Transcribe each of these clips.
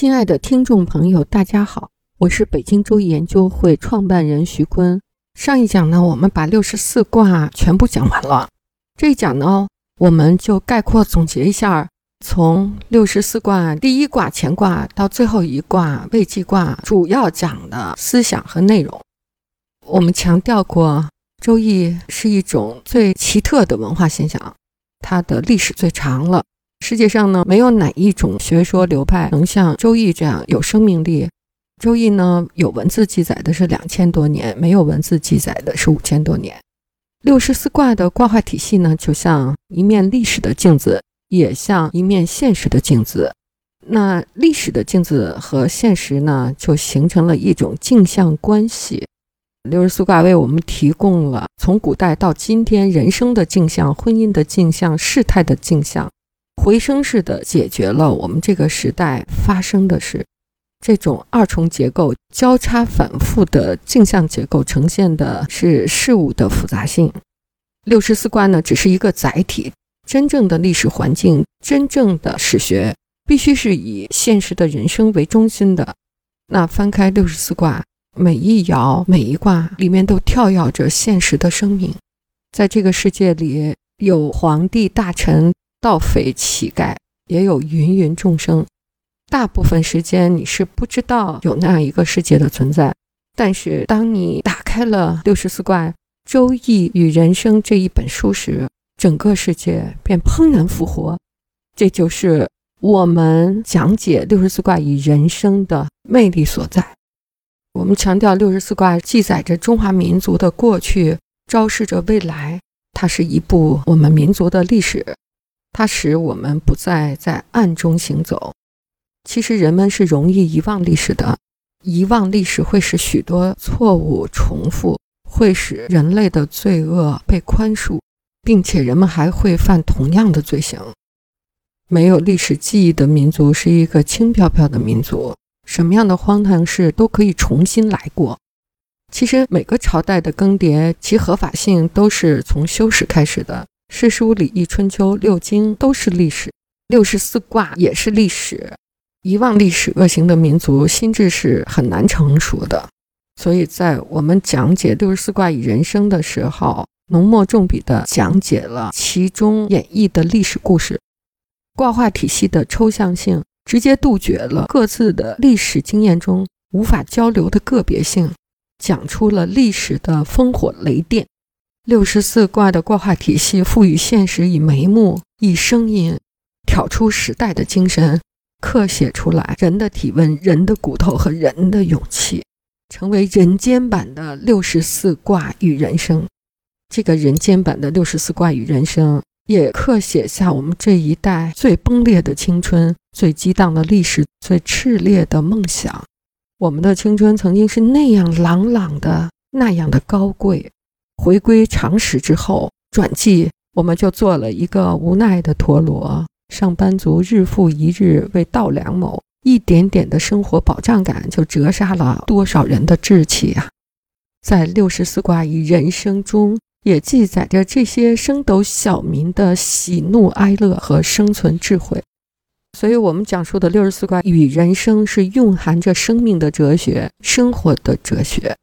亲爱的听众朋友，大家好，我是北京周易研究会创办人徐坤。上一讲呢，我们把六十四卦全部讲完了。这一讲呢，我们就概括总结一下，从六十四卦第一卦乾卦到最后一卦未济卦，主要讲的思想和内容。我们强调过，周易是一种最奇特的文化现象，它的历史最长了。世界上呢，没有哪一种学说流派能像《周易》这样有生命力。《周易》呢，有文字记载的是两千多年，没有文字记载的是五千多年。六十四卦的卦画体系呢，就像一面历史的镜子，也像一面现实的镜子。那历史的镜子和现实呢，就形成了一种镜像关系。六十四卦为我们提供了从古代到今天人生的镜像、婚姻的镜像、事态的镜像。回声式的解决了我们这个时代发生的事，这种二重结构交叉反复的镜像结构呈现的是事物的复杂性。六十四卦呢，只是一个载体，真正的历史环境，真正的史学，必须是以现实的人生为中心的。那翻开六十四卦，每一爻、每一卦里面都跳跃着现实的生命，在这个世界里有皇帝大臣。盗匪、乞丐，也有芸芸众生。大部分时间你是不知道有那样一个世界的存在。但是当你打开了六十四卦《周易与人生》这一本书时，整个世界便怦然复活。这就是我们讲解六十四卦与人生的魅力所在。我们强调六十四卦记载着中华民族的过去，昭示着未来。它是一部我们民族的历史。它使我们不再在暗中行走。其实人们是容易遗忘历史的，遗忘历史会使许多错误重复，会使人类的罪恶被宽恕，并且人们还会犯同样的罪行。没有历史记忆的民族是一个轻飘飘的民族，什么样的荒唐事都可以重新来过。其实每个朝代的更迭，其合法性都是从修史开始的。诗书礼义春秋六经都是历史，六十四卦也是历史。遗忘历史恶行的民族心智是很难成熟的，所以在我们讲解六十四卦与人生的时候，浓墨重笔地讲解了其中演绎的历史故事。卦画体系的抽象性直接杜绝了各自的历史经验中无法交流的个别性，讲出了历史的烽火雷电。六十四卦的卦画体系赋予现实以眉目，以声音挑出时代的精神，刻写出来人的体温、人的骨头和人的勇气，成为人间版的六十四卦与人生。这个人间版的六十四卦与人生，也刻写下我们这一代最崩裂的青春、最激荡的历史、最炽烈的梦想。我们的青春曾经是那样朗朗的，那样的高贵。回归常识之后，转季我们就做了一个无奈的陀螺。上班族日复一日为稻粱谋，一点点的生活保障感就折杀了多少人的志气啊！在六十四卦与人生中，也记载着这些升斗小民的喜怒哀乐和生存智慧。所以，我们讲述的六十四卦与人生是蕴含着生命的哲学，生活的哲学。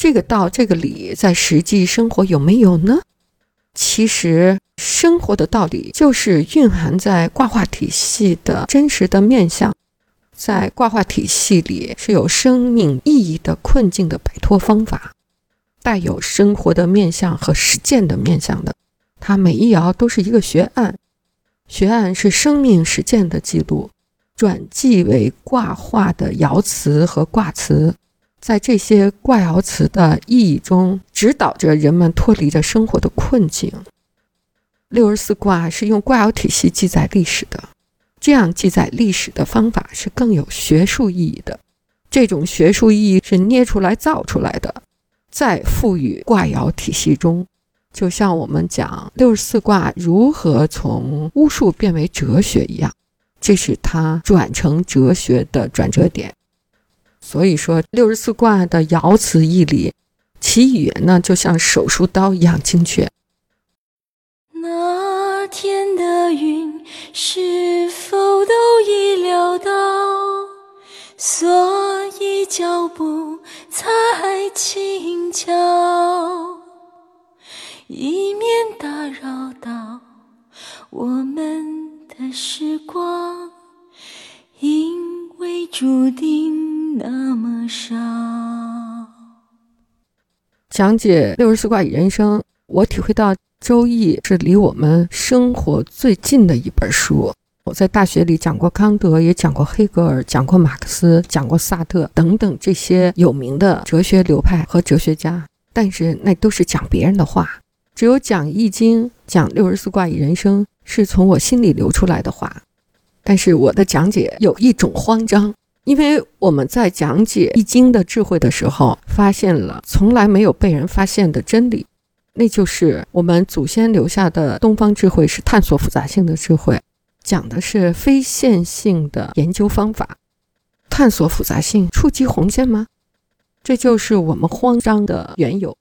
这个道，这个理，在实际生活有没有呢？其实，生活的道理就是蕴含在卦画体系的真实的面相，在卦画体系里是有生命意义的困境的摆脱方法，带有生活的面相和实践的面相的。它每一爻都是一个学案，学案是生命实践的记录，转记为卦画的爻辞和卦辞。在这些卦爻辞的意义中，指导着人们脱离着生活的困境。六十四卦是用卦爻体系记载历史的，这样记载历史的方法是更有学术意义的。这种学术意义是捏出来造出来的，在赋予卦爻体系中，就像我们讲六十四卦如何从巫术变为哲学一样，这是它转成哲学的转折点。所以说，六十四卦的爻辞义理，其语言呢，就像手术刀一样精确。那天的云是否都已料到？所以脚步才轻巧，以免打扰到我们的时光，因为注定那么少。讲解六十四卦与人生，我体会到《周易》是离我们生活最近的一本书。我在大学里讲过康德，也讲过黑格尔，讲过马克思，讲过萨特等等这些有名的哲学流派和哲学家，但是那都是讲别人的话。只有讲《易经》、讲六十四卦与人生，是从我心里流出来的话。但是我的讲解有一种慌张，因为我们在讲解《易经》的智慧的时候，发现了从来没有被人发现的真理，那就是我们祖先留下的东方智慧是探索复杂性的智慧。讲的是非线性的研究方法，探索复杂性，触及红线吗？这就是我们慌张的缘由。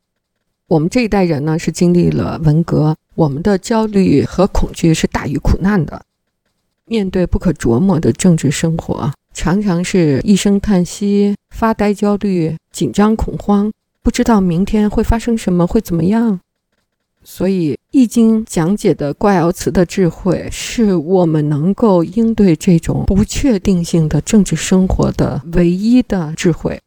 我们这一代人呢，是经历了文革，我们的焦虑和恐惧是大于苦难的。面对不可琢磨的政治生活，常常是一声叹息、发呆、焦虑、紧张、恐慌，不知道明天会发生什么，会怎么样。所以，《易经》讲解的卦爻辞的智慧，是我们能够应对这种不确定性的政治生活的唯一的智慧。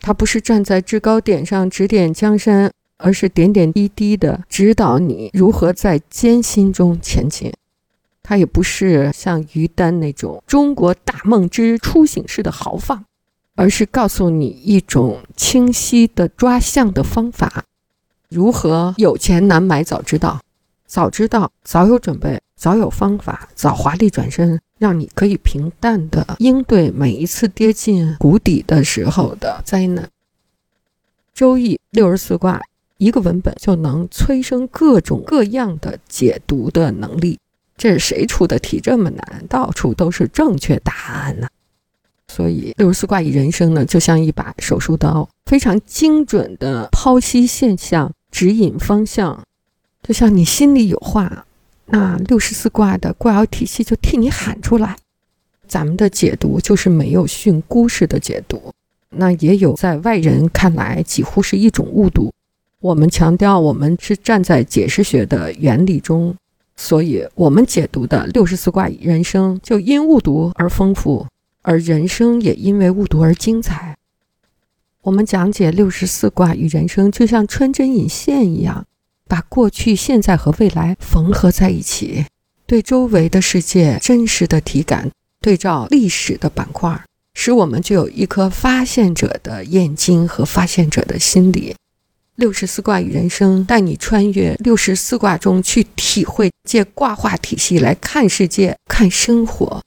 它不是站在制高点上指点江山，而是点点滴滴地指导你如何在艰辛中前进。它也不是像于丹那种中国大梦之初醒式的豪放，而是告诉你一种清晰的抓象的方法。如何有钱难买早知道，早知道早有准备，早有方法，早华丽转身，让你可以平淡的应对每一次跌进谷底的时候的灾难。周易六十四卦，一个文本就能催生各种各样的解读的能力。这是谁出的题这么难？到处都是正确答案呢。所以六十四卦与人生呢，就像一把手术刀，非常精准的剖析现象。指引方向，就像你心里有话，那六十四卦的卦爻体系就替你喊出来。咱们的解读就是没有训诂式的解读，那也有在外人看来几乎是一种误读。我们强调，我们是站在解释学的原理中，所以我们解读的六十四卦人生就因误读而丰富，而人生也因为误读而精彩。我们讲解六十四卦与人生，就像穿针引线一样，把过去、现在和未来缝合在一起，对周围的世界真实的体感，对照历史的板块，使我们具有一颗发现者的眼睛和发现者的心理。六十四卦与人生，带你穿越六十四卦中去体会，借卦画体系来看世界、看生活。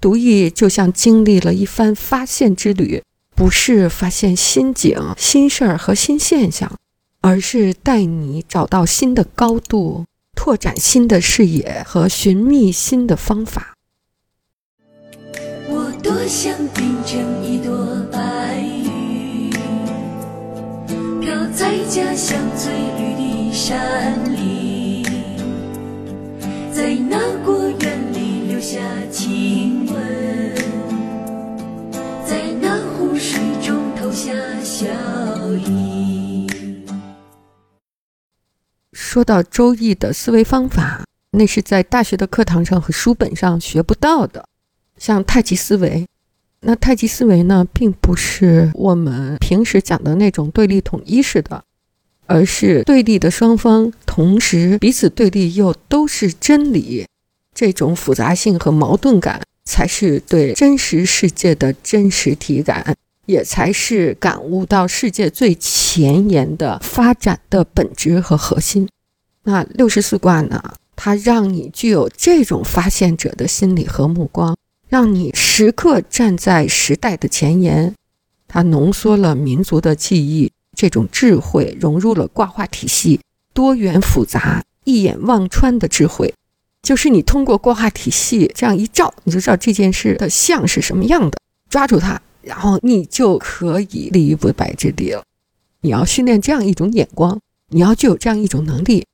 读易就像经历了一番发现之旅。不是发现新景、新事儿和新现象，而是带你找到新的高度，拓展新的视野和寻觅新的方法。我多想变成一朵白在家乡最绿的山林，在那果园里留下亲吻。在那湖水中投下笑意。说到周易的思维方法，那是在大学的课堂上和书本上学不到的。像太极思维，那太极思维呢，并不是我们平时讲的那种对立统一式的，而是对立的双方同时彼此对立又都是真理，这种复杂性和矛盾感。才是对真实世界的真实体感，也才是感悟到世界最前沿的发展的本质和核心。那六十四卦呢？它让你具有这种发现者的心理和目光，让你时刻站在时代的前沿。它浓缩了民族的记忆，这种智慧融入了卦画体系，多元复杂、一眼望穿的智慧。就是你通过卦画体系这样一照，你就知道这件事的像是什么样的，抓住它，然后你就可以立于不败之地了。你要训练这样一种眼光，你要具有这样一种能力。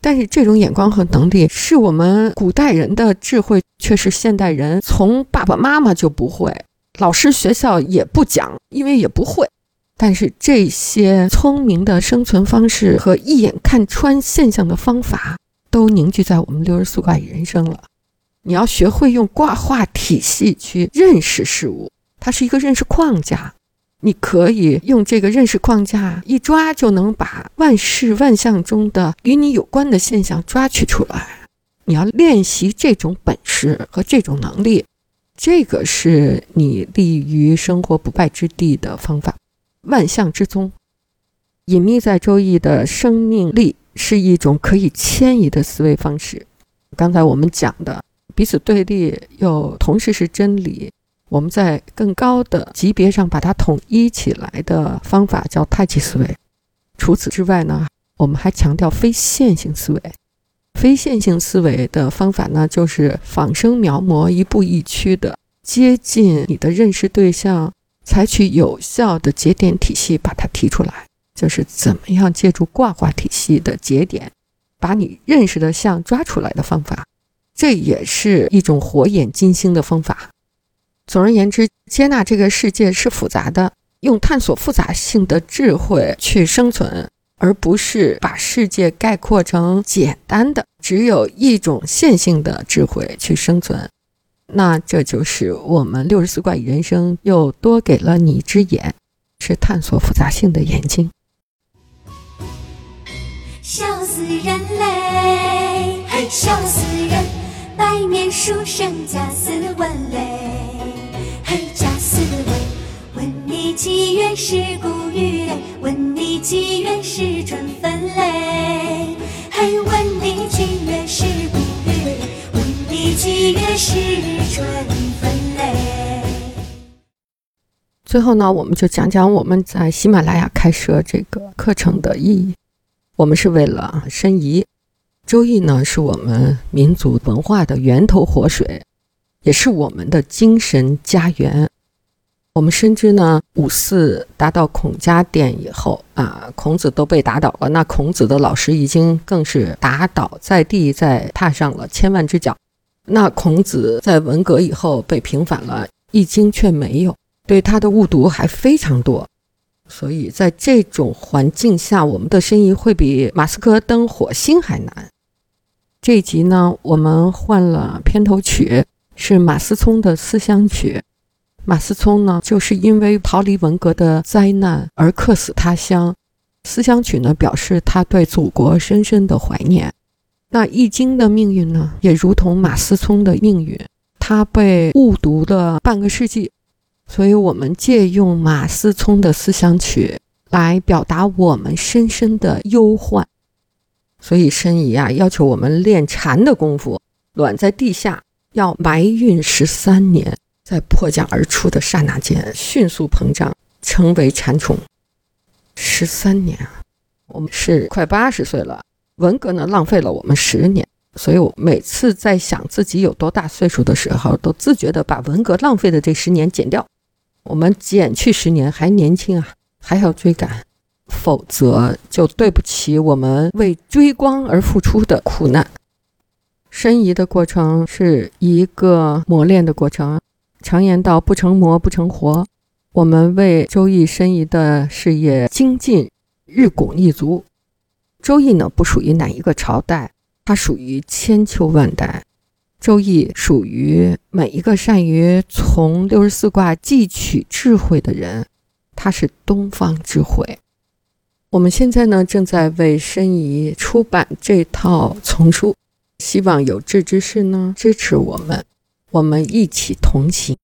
但是这种眼光和能力是我们古代人的智慧，却是现代人从爸爸妈妈就不会，老师学校也不讲，因为也不会。但是这些聪明的生存方式和一眼看穿现象的方法，都凝聚在我们六十四卦人生了。你要学会用卦画体系去认识事物，它是一个认识框架。你可以用这个认识框架一抓，就能把万事万象中的与你有关的现象抓取出来。你要练习这种本事和这种能力，这个是你立于生活不败之地的方法。万象之宗，隐秘在周易的生命力是一种可以迁移的思维方式。刚才我们讲的彼此对立又同时是真理，我们在更高的级别上把它统一起来的方法叫太极思维。除此之外呢，我们还强调非线性思维。非线性思维的方法呢，就是仿生描摹，一步一趋的接近你的认识对象，采取有效的节点体系把它提出来。就是怎么样借助挂画体系的节点，把你认识的像抓出来的方法。这也是一种火眼金睛的方法。总而言之，接纳这个世界是复杂的，用探索复杂性的智慧去生存。而不是把世界概括成简单的只有一种线性的智慧去生存，那这就是我们六十四卦人生又多给了你一只眼，是探索复杂性的眼睛。笑死人嘞，嘿笑死人！白面书生贾思文嘞，嘿，贾思文，问你几月是古雨嘞？问你几月是春分嘞？最后呢，我们就讲讲我们在喜马拉雅开设这个课程的意义。我们是为了申遗，周易呢是我们民族文化的源头活水，也是我们的精神家园。我们深知呢，五四达到孔家店以后啊，孔子都被打倒了，那孔子的老师已经更是打倒在地，再踏上了千万只脚。那孔子在文革以后被平反了，《易经》却没有，对他的误读还非常多。所以在这种环境下，我们的生意会比马斯克登火星还难。这一集呢，我们换了片头曲，是马思聪的《思乡曲》。马思聪呢，就是因为逃离文革的灾难而客死他乡，《思乡曲》呢，表示他对祖国深深的怀念。那《易经》的命运呢，也如同马思聪的命运，他被误读了半个世纪。所以，我们借用马思聪的思想曲来表达我们深深的忧患。所以，申遗啊，要求我们练禅的功夫，卵在地下要埋孕十三年，在破茧而出的刹那间迅速膨胀，成为蝉虫。十三年啊，我们是快八十岁了，文革呢浪费了我们十年。所以我每次在想自己有多大岁数的时候，都自觉地把文革浪费的这十年减掉。我们减去十年还年轻啊，还要追赶，否则就对不起我们为追光而付出的苦难。申遗的过程是一个磨练的过程。常言道：“不成魔不成活。”我们为周易申遗的事业精进，日拱一卒。周易呢，不属于哪一个朝代，它属于千秋万代。周易属于每一个善于从六十四卦汲取智慧的人，它是东方智慧。我们现在呢，正在为申遗出版这套丛书，希望有志之士呢支持我们，我们一起同行。